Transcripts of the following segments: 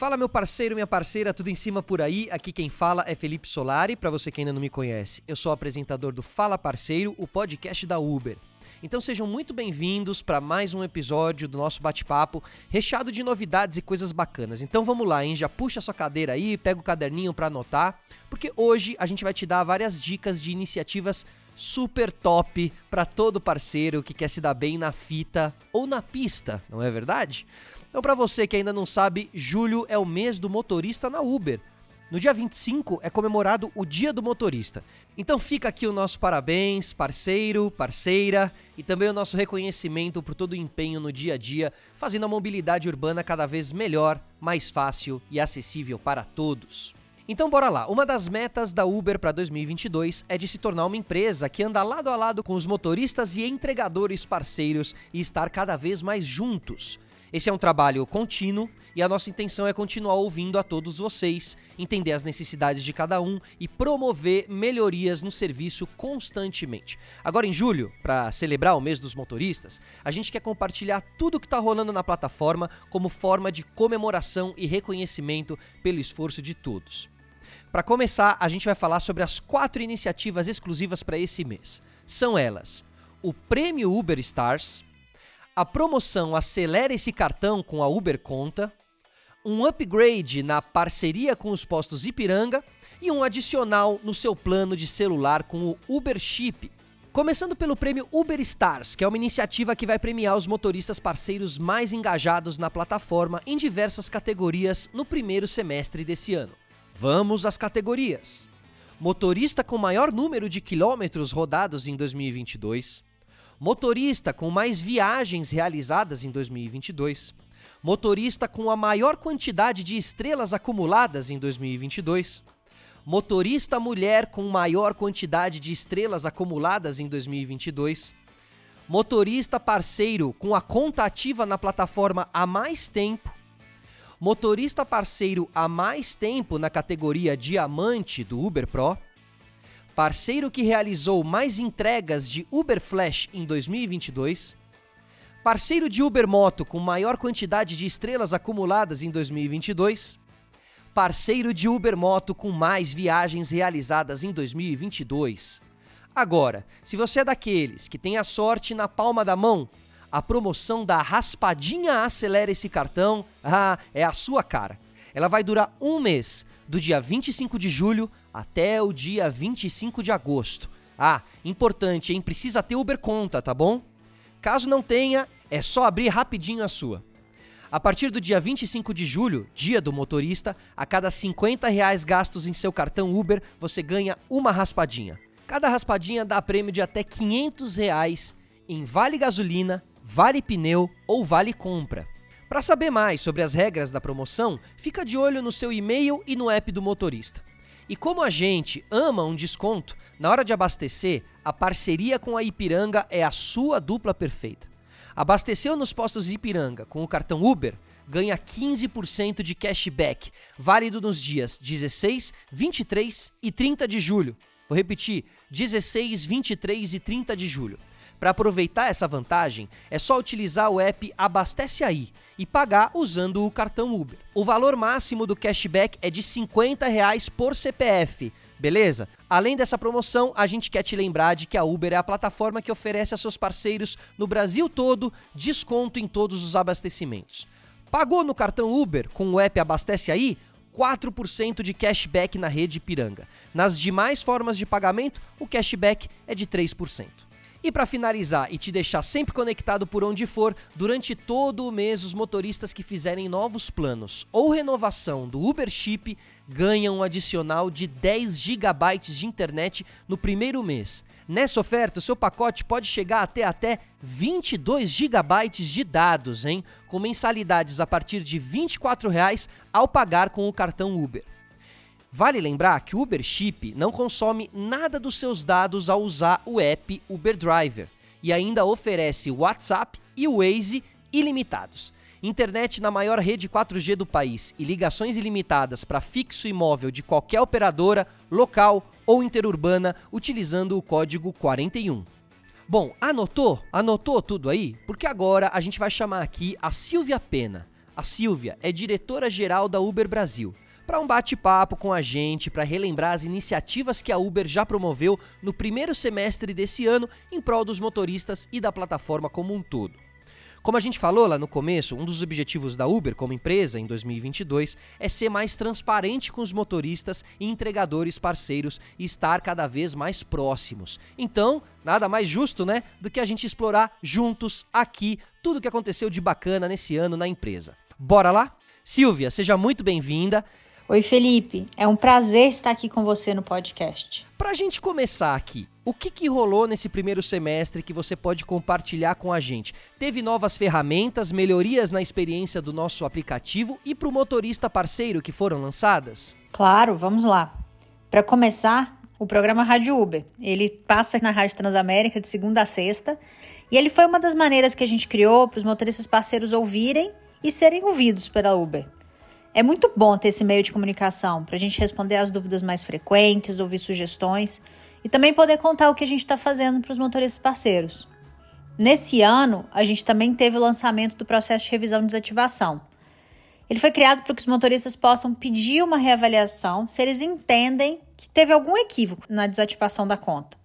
Fala meu parceiro, minha parceira, tudo em cima por aí. Aqui quem fala é Felipe Solari, para você que ainda não me conhece. Eu sou apresentador do Fala Parceiro, o podcast da Uber. Então sejam muito bem-vindos para mais um episódio do nosso bate-papo, recheado de novidades e coisas bacanas. Então vamos lá, hein? Já puxa sua cadeira aí, pega o caderninho para anotar, porque hoje a gente vai te dar várias dicas de iniciativas super top para todo parceiro que quer se dar bem na fita ou na pista, não é verdade? Então, para você que ainda não sabe, julho é o mês do motorista na Uber. No dia 25 é comemorado o Dia do Motorista. Então fica aqui o nosso parabéns, parceiro, parceira, e também o nosso reconhecimento por todo o empenho no dia a dia, fazendo a mobilidade urbana cada vez melhor, mais fácil e acessível para todos. Então bora lá. Uma das metas da Uber para 2022 é de se tornar uma empresa que anda lado a lado com os motoristas e entregadores parceiros e estar cada vez mais juntos. Esse é um trabalho contínuo e a nossa intenção é continuar ouvindo a todos vocês, entender as necessidades de cada um e promover melhorias no serviço constantemente. Agora em julho, para celebrar o mês dos motoristas, a gente quer compartilhar tudo o que está rolando na plataforma como forma de comemoração e reconhecimento pelo esforço de todos. Para começar, a gente vai falar sobre as quatro iniciativas exclusivas para esse mês. São elas: o Prêmio Uber Stars, a promoção Acelera esse cartão com a Uber Conta, um upgrade na parceria com os postos Ipiranga e um adicional no seu plano de celular com o Uber Chip. Começando pelo prêmio Uber Stars, que é uma iniciativa que vai premiar os motoristas parceiros mais engajados na plataforma em diversas categorias no primeiro semestre desse ano. Vamos às categorias. Motorista com maior número de quilômetros rodados em 2022, motorista com mais viagens realizadas em 2022, motorista com a maior quantidade de estrelas acumuladas em 2022, motorista mulher com maior quantidade de estrelas acumuladas em 2022, motorista parceiro com a conta ativa na plataforma há mais tempo, motorista parceiro há mais tempo na categoria Diamante do Uber Pro parceiro que realizou mais entregas de Uber Flash em 2022, parceiro de Uber Moto com maior quantidade de estrelas acumuladas em 2022, parceiro de Uber Moto com mais viagens realizadas em 2022. Agora, se você é daqueles que tem a sorte na palma da mão, a promoção da raspadinha acelera esse cartão, ah, é a sua cara. Ela vai durar um mês do dia 25 de julho até o dia 25 de agosto. Ah, importante, hein? Precisa ter Uber Conta, tá bom? Caso não tenha, é só abrir rapidinho a sua. A partir do dia 25 de julho, dia do motorista, a cada 50 reais gastos em seu cartão Uber, você ganha uma raspadinha. Cada raspadinha dá prêmio de até 500 reais em vale gasolina, vale pneu ou vale compra. Para saber mais sobre as regras da promoção, fica de olho no seu e-mail e no app do motorista. E como a gente ama um desconto, na hora de abastecer, a parceria com a Ipiranga é a sua dupla perfeita. Abasteceu nos postos Ipiranga com o cartão Uber? Ganha 15% de cashback, válido nos dias 16, 23 e 30 de julho. Vou repetir: 16, 23 e 30 de julho. Para aproveitar essa vantagem, é só utilizar o app Abastece Aí e pagar usando o cartão Uber. O valor máximo do cashback é de 50 reais por CPF, beleza? Além dessa promoção, a gente quer te lembrar de que a Uber é a plataforma que oferece a seus parceiros no Brasil todo desconto em todos os abastecimentos. Pagou no cartão Uber com o app Abastece Aí? 4% de cashback na rede Piranga. Nas demais formas de pagamento, o cashback é de 3%. E para finalizar e te deixar sempre conectado por onde for, durante todo o mês os motoristas que fizerem novos planos ou renovação do Uber Chip ganham um adicional de 10 GB de internet no primeiro mês. Nessa oferta, o seu pacote pode chegar até até 22 GB de dados, hein? Com mensalidades a partir de 24 reais ao pagar com o cartão Uber. Vale lembrar que o Uber Chip não consome nada dos seus dados ao usar o app Uber Driver e ainda oferece WhatsApp e Waze ilimitados. Internet na maior rede 4G do país e ligações ilimitadas para fixo e móvel de qualquer operadora, local ou interurbana utilizando o código 41. Bom, anotou? Anotou tudo aí? Porque agora a gente vai chamar aqui a Silvia Pena A Silvia é diretora-geral da Uber Brasil para um bate-papo com a gente, para relembrar as iniciativas que a Uber já promoveu no primeiro semestre desse ano em prol dos motoristas e da plataforma como um todo. Como a gente falou lá no começo, um dos objetivos da Uber como empresa em 2022 é ser mais transparente com os motoristas e entregadores parceiros e estar cada vez mais próximos. Então, nada mais justo, né, do que a gente explorar juntos aqui tudo o que aconteceu de bacana nesse ano na empresa. Bora lá? Silvia, seja muito bem-vinda. Oi, Felipe. É um prazer estar aqui com você no podcast. Para a gente começar aqui, o que, que rolou nesse primeiro semestre que você pode compartilhar com a gente? Teve novas ferramentas, melhorias na experiência do nosso aplicativo e para o motorista parceiro que foram lançadas? Claro, vamos lá. Para começar, o programa Rádio Uber. Ele passa na Rádio Transamérica de segunda a sexta e ele foi uma das maneiras que a gente criou para os motoristas parceiros ouvirem e serem ouvidos pela Uber. É muito bom ter esse meio de comunicação para a gente responder às dúvidas mais frequentes, ouvir sugestões e também poder contar o que a gente está fazendo para os motoristas parceiros. Nesse ano, a gente também teve o lançamento do processo de revisão e desativação. Ele foi criado para que os motoristas possam pedir uma reavaliação se eles entendem que teve algum equívoco na desativação da conta.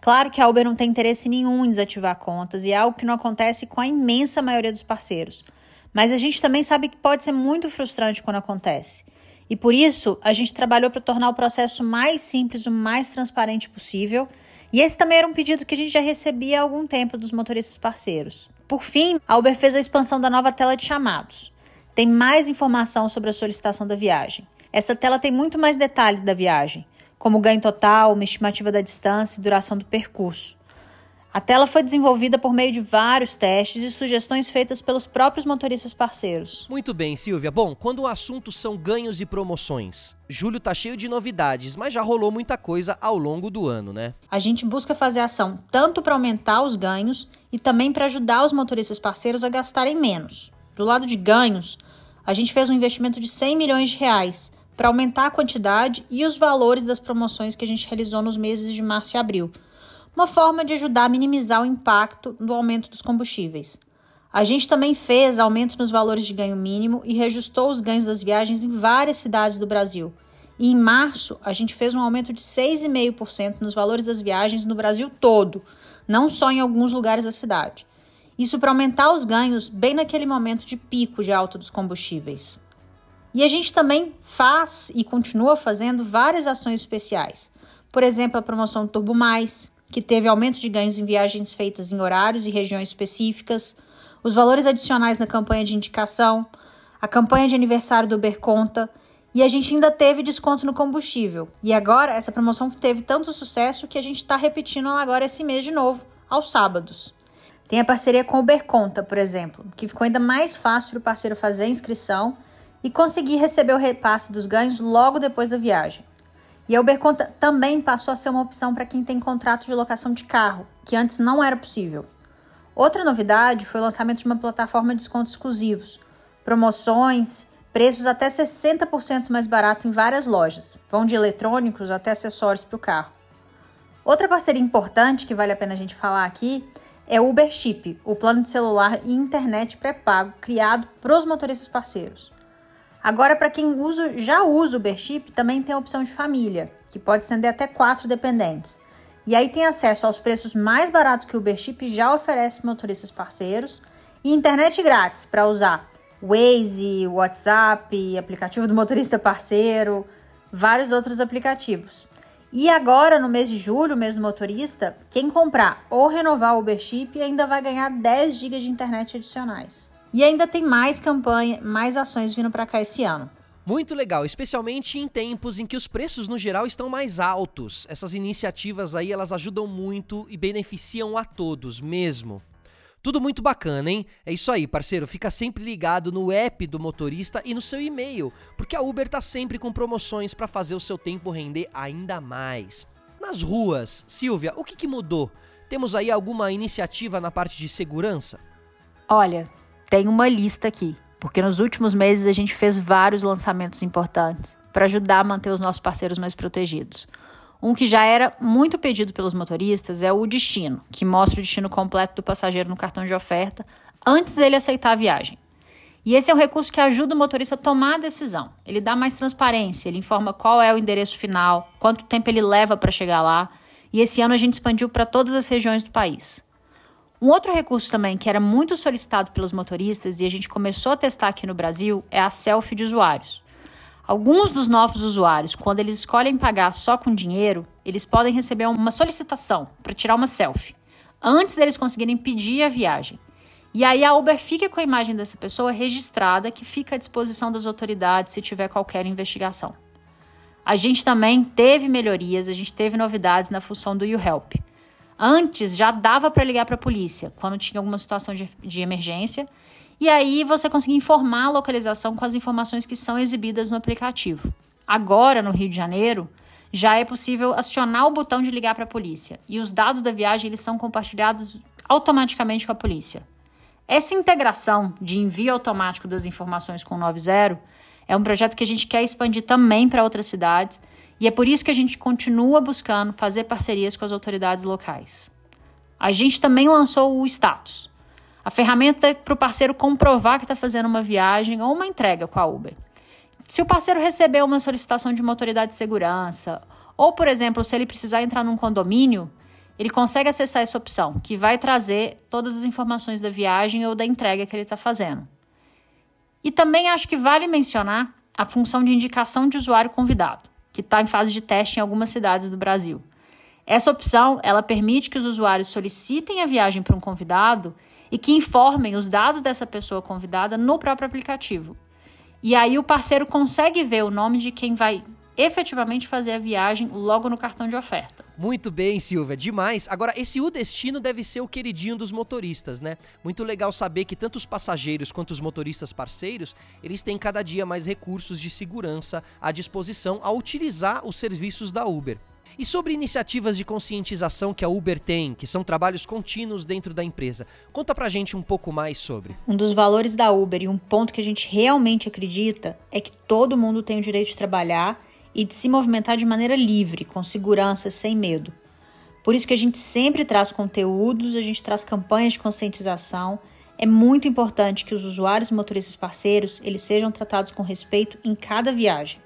Claro que a Uber não tem interesse nenhum em desativar contas e é algo que não acontece com a imensa maioria dos parceiros. Mas a gente também sabe que pode ser muito frustrante quando acontece. E por isso, a gente trabalhou para tornar o processo mais simples, o mais transparente possível. E esse também era um pedido que a gente já recebia há algum tempo dos motoristas parceiros. Por fim, a Uber fez a expansão da nova tela de chamados. Tem mais informação sobre a solicitação da viagem. Essa tela tem muito mais detalhe da viagem, como ganho total, uma estimativa da distância e duração do percurso. A tela foi desenvolvida por meio de vários testes e sugestões feitas pelos próprios motoristas parceiros. Muito bem, Silvia. Bom, quando o assunto são ganhos e promoções, julho tá cheio de novidades, mas já rolou muita coisa ao longo do ano, né? A gente busca fazer ação tanto para aumentar os ganhos e também para ajudar os motoristas parceiros a gastarem menos. Do lado de ganhos, a gente fez um investimento de 100 milhões de reais para aumentar a quantidade e os valores das promoções que a gente realizou nos meses de março e abril uma forma de ajudar a minimizar o impacto do aumento dos combustíveis. A gente também fez aumento nos valores de ganho mínimo e reajustou os ganhos das viagens em várias cidades do Brasil. E em março, a gente fez um aumento de 6,5% nos valores das viagens no Brasil todo, não só em alguns lugares da cidade. Isso para aumentar os ganhos bem naquele momento de pico de alta dos combustíveis. E a gente também faz e continua fazendo várias ações especiais. Por exemplo, a promoção Turbo Mais, que teve aumento de ganhos em viagens feitas em horários e regiões específicas, os valores adicionais na campanha de indicação, a campanha de aniversário do Uber Conta e a gente ainda teve desconto no combustível. E agora essa promoção teve tanto sucesso que a gente está repetindo ela agora esse mês de novo, aos sábados. Tem a parceria com o Uber Conta, por exemplo, que ficou ainda mais fácil para o parceiro fazer a inscrição e conseguir receber o repasse dos ganhos logo depois da viagem. E a Uber Conta também passou a ser uma opção para quem tem contrato de locação de carro, que antes não era possível. Outra novidade foi o lançamento de uma plataforma de descontos exclusivos, promoções, preços até 60% mais barato em várias lojas, vão de eletrônicos até acessórios para o carro. Outra parceria importante que vale a pena a gente falar aqui é o Uber Chip, o plano de celular e internet pré-pago criado para os motoristas parceiros. Agora, para quem usa, já usa o Ubership, também tem a opção de família, que pode estender até quatro dependentes. E aí tem acesso aos preços mais baratos que o Ubership já oferece motoristas parceiros e internet grátis para usar Waze, WhatsApp, aplicativo do motorista parceiro, vários outros aplicativos. E agora, no mês de julho, mês do motorista, quem comprar ou renovar o Ubership ainda vai ganhar 10 GB de internet adicionais. E ainda tem mais campanha, mais ações vindo para cá esse ano. Muito legal, especialmente em tempos em que os preços no geral estão mais altos. Essas iniciativas aí, elas ajudam muito e beneficiam a todos mesmo. Tudo muito bacana, hein? É isso aí, parceiro. Fica sempre ligado no app do motorista e no seu e-mail, porque a Uber tá sempre com promoções para fazer o seu tempo render ainda mais. Nas ruas, Silvia, o que, que mudou? Temos aí alguma iniciativa na parte de segurança? Olha, tem uma lista aqui, porque nos últimos meses a gente fez vários lançamentos importantes para ajudar a manter os nossos parceiros mais protegidos. Um que já era muito pedido pelos motoristas é o destino, que mostra o destino completo do passageiro no cartão de oferta antes dele aceitar a viagem. E esse é um recurso que ajuda o motorista a tomar a decisão. Ele dá mais transparência, ele informa qual é o endereço final, quanto tempo ele leva para chegar lá. E esse ano a gente expandiu para todas as regiões do país. Um outro recurso também que era muito solicitado pelos motoristas e a gente começou a testar aqui no Brasil é a selfie de usuários. Alguns dos novos usuários, quando eles escolhem pagar só com dinheiro, eles podem receber uma solicitação para tirar uma selfie, antes deles conseguirem pedir a viagem. E aí a Uber fica com a imagem dessa pessoa registrada, que fica à disposição das autoridades se tiver qualquer investigação. A gente também teve melhorias, a gente teve novidades na função do YouHelp. Antes já dava para ligar para a polícia quando tinha alguma situação de, de emergência, e aí você conseguia informar a localização com as informações que são exibidas no aplicativo. Agora, no Rio de Janeiro, já é possível acionar o botão de ligar para a polícia e os dados da viagem eles são compartilhados automaticamente com a polícia. Essa integração de envio automático das informações com o 90 é um projeto que a gente quer expandir também para outras cidades e é por isso que a gente continua buscando fazer parcerias com as autoridades locais. A gente também lançou o Status, a ferramenta para o parceiro comprovar que está fazendo uma viagem ou uma entrega com a Uber. Se o parceiro receber uma solicitação de uma autoridade de segurança, ou, por exemplo, se ele precisar entrar num condomínio, ele consegue acessar essa opção, que vai trazer todas as informações da viagem ou da entrega que ele está fazendo. E também acho que vale mencionar a função de indicação de usuário convidado que está em fase de teste em algumas cidades do Brasil. Essa opção ela permite que os usuários solicitem a viagem para um convidado e que informem os dados dessa pessoa convidada no próprio aplicativo. E aí o parceiro consegue ver o nome de quem vai efetivamente fazer a viagem logo no cartão de oferta. Muito bem, Silvia, demais. Agora, esse U Destino deve ser o queridinho dos motoristas, né? Muito legal saber que tanto os passageiros quanto os motoristas parceiros, eles têm cada dia mais recursos de segurança à disposição a utilizar os serviços da Uber. E sobre iniciativas de conscientização que a Uber tem, que são trabalhos contínuos dentro da empresa, conta pra gente um pouco mais sobre. Um dos valores da Uber e um ponto que a gente realmente acredita é que todo mundo tem o direito de trabalhar e de se movimentar de maneira livre, com segurança, sem medo. Por isso que a gente sempre traz conteúdos, a gente traz campanhas de conscientização. É muito importante que os usuários e motoristas parceiros eles sejam tratados com respeito em cada viagem.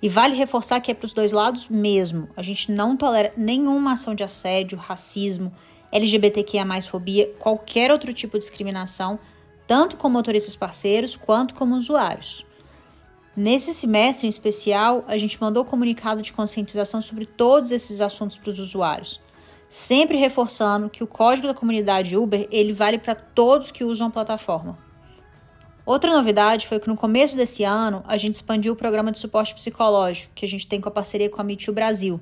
E vale reforçar que é para os dois lados mesmo. A gente não tolera nenhuma ação de assédio, racismo, LGBTQIA+, fobia, qualquer outro tipo de discriminação, tanto com motoristas parceiros quanto como usuários. Nesse semestre em especial, a gente mandou comunicado de conscientização sobre todos esses assuntos para os usuários, sempre reforçando que o código da comunidade Uber ele vale para todos que usam a plataforma. Outra novidade foi que no começo desse ano a gente expandiu o programa de suporte psicológico que a gente tem com a parceria com a Meet Brasil.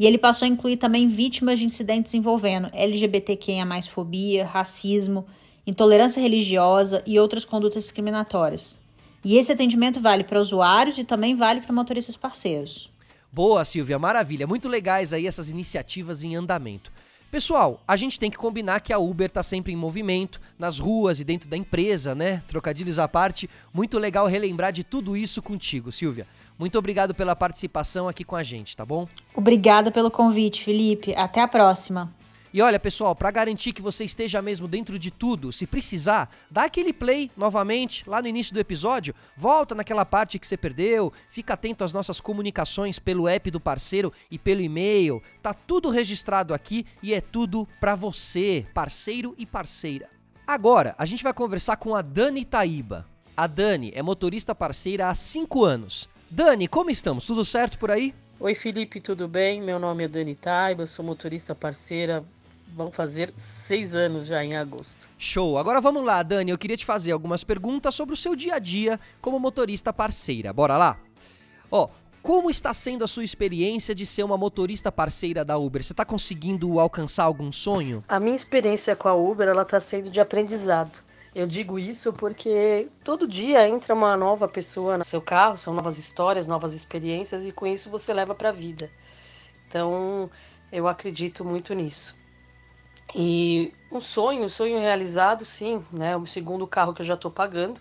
E ele passou a incluir também vítimas de incidentes envolvendo LGBTQIA+, fobia, racismo, intolerância religiosa e outras condutas discriminatórias. E esse atendimento vale para usuários e também vale para motoristas parceiros. Boa, Silvia, maravilha. Muito legais aí essas iniciativas em andamento. Pessoal, a gente tem que combinar que a Uber está sempre em movimento, nas ruas e dentro da empresa, né? Trocadilhos à parte. Muito legal relembrar de tudo isso contigo, Silvia. Muito obrigado pela participação aqui com a gente, tá bom? Obrigada pelo convite, Felipe. Até a próxima. E olha, pessoal, para garantir que você esteja mesmo dentro de tudo, se precisar, dá aquele play novamente lá no início do episódio, volta naquela parte que você perdeu, fica atento às nossas comunicações pelo app do parceiro e pelo e-mail. Tá tudo registrado aqui e é tudo para você, parceiro e parceira. Agora, a gente vai conversar com a Dani Taíba. A Dani é motorista parceira há 5 anos. Dani, como estamos? Tudo certo por aí? Oi Felipe, tudo bem? Meu nome é Dani Taiba, sou motorista parceira vão fazer seis anos já em agosto. Show! Agora vamos lá, Dani. Eu queria te fazer algumas perguntas sobre o seu dia a dia como motorista parceira. Bora lá? Ó, como está sendo a sua experiência de ser uma motorista parceira da Uber? Você está conseguindo alcançar algum sonho? A minha experiência com a Uber ela está sendo de aprendizado. Eu digo isso porque todo dia entra uma nova pessoa no seu carro, são novas histórias, novas experiências e com isso você leva para a vida. Então, eu acredito muito nisso. E um sonho, um sonho realizado, sim, né? O segundo carro que eu já estou pagando.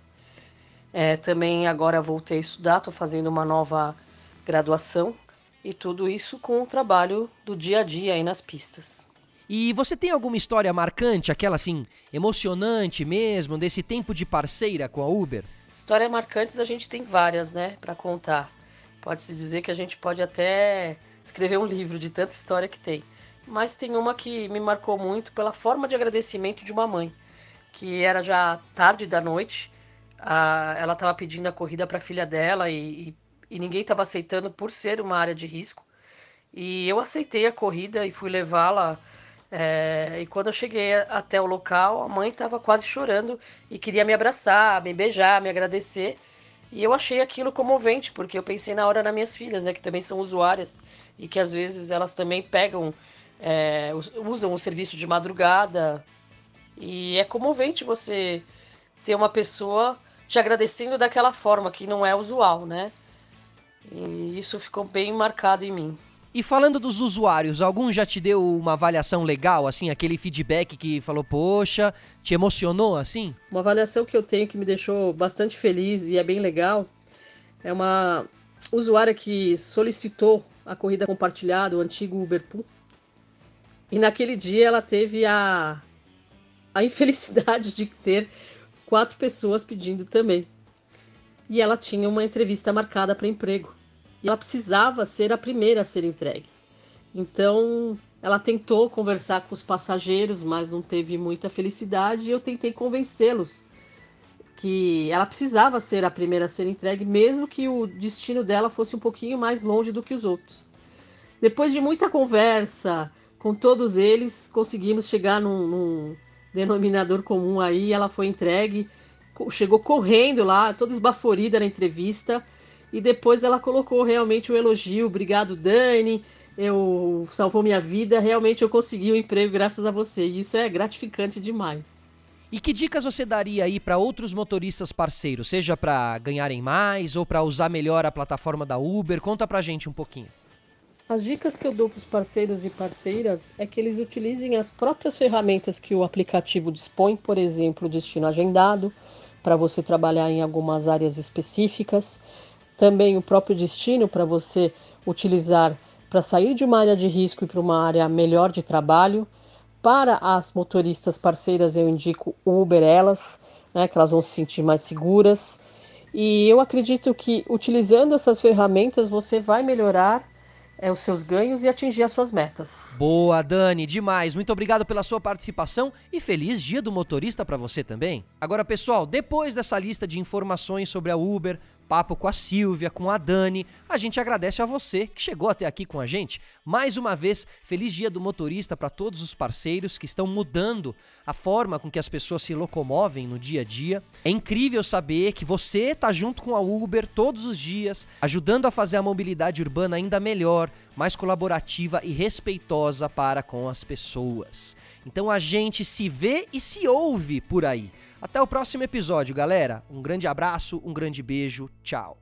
É, também agora voltei a estudar, estou fazendo uma nova graduação e tudo isso com o trabalho do dia a dia aí nas pistas. E você tem alguma história marcante, aquela assim, emocionante mesmo, desse tempo de parceira com a Uber? Histórias marcantes a gente tem várias, né, para contar. Pode-se dizer que a gente pode até escrever um livro de tanta história que tem. Mas tem uma que me marcou muito pela forma de agradecimento de uma mãe, que era já tarde da noite, a, ela estava pedindo a corrida para a filha dela e, e, e ninguém estava aceitando por ser uma área de risco. E eu aceitei a corrida e fui levá-la é, e quando eu cheguei até o local, a mãe estava quase chorando e queria me abraçar, me beijar, me agradecer. E eu achei aquilo comovente, porque eu pensei na hora nas minhas filhas, né, que também são usuárias e que às vezes elas também pegam, é, usam o serviço de madrugada. E é comovente você ter uma pessoa te agradecendo daquela forma, que não é usual, né? E isso ficou bem marcado em mim. E falando dos usuários, algum já te deu uma avaliação legal, assim, aquele feedback que falou, poxa, te emocionou assim? Uma avaliação que eu tenho que me deixou bastante feliz e é bem legal é uma usuária que solicitou a corrida compartilhada, o antigo Uberpool. E naquele dia ela teve a, a infelicidade de ter quatro pessoas pedindo também. E ela tinha uma entrevista marcada para emprego e ela precisava ser a primeira a ser entregue. Então, ela tentou conversar com os passageiros, mas não teve muita felicidade e eu tentei convencê-los que ela precisava ser a primeira a ser entregue, mesmo que o destino dela fosse um pouquinho mais longe do que os outros. Depois de muita conversa com todos eles, conseguimos chegar num, num denominador comum aí, ela foi entregue, chegou correndo lá, toda esbaforida na entrevista, e depois ela colocou realmente o um elogio, obrigado Dani, eu salvou minha vida, realmente eu consegui o um emprego graças a você. E isso é gratificante demais. E que dicas você daria aí para outros motoristas parceiros, seja para ganharem mais ou para usar melhor a plataforma da Uber? Conta pra gente um pouquinho. As dicas que eu dou para os parceiros e parceiras é que eles utilizem as próprias ferramentas que o aplicativo dispõe, por exemplo, o destino agendado, para você trabalhar em algumas áreas específicas também o próprio destino para você utilizar para sair de uma área de risco e para uma área melhor de trabalho. Para as motoristas parceiras, eu indico Uber elas, né, que elas vão se sentir mais seguras. E eu acredito que utilizando essas ferramentas você vai melhorar é, os seus ganhos e atingir as suas metas. Boa, Dani, demais. Muito obrigado pela sua participação e feliz dia do motorista para você também. Agora, pessoal, depois dessa lista de informações sobre a Uber, papo com a Silvia, com a Dani. A gente agradece a você que chegou até aqui com a gente. Mais uma vez, feliz dia do motorista para todos os parceiros que estão mudando a forma com que as pessoas se locomovem no dia a dia. É incrível saber que você está junto com a Uber todos os dias, ajudando a fazer a mobilidade urbana ainda melhor, mais colaborativa e respeitosa para com as pessoas. Então a gente se vê e se ouve por aí. Até o próximo episódio, galera. Um grande abraço, um grande beijo. Tchau.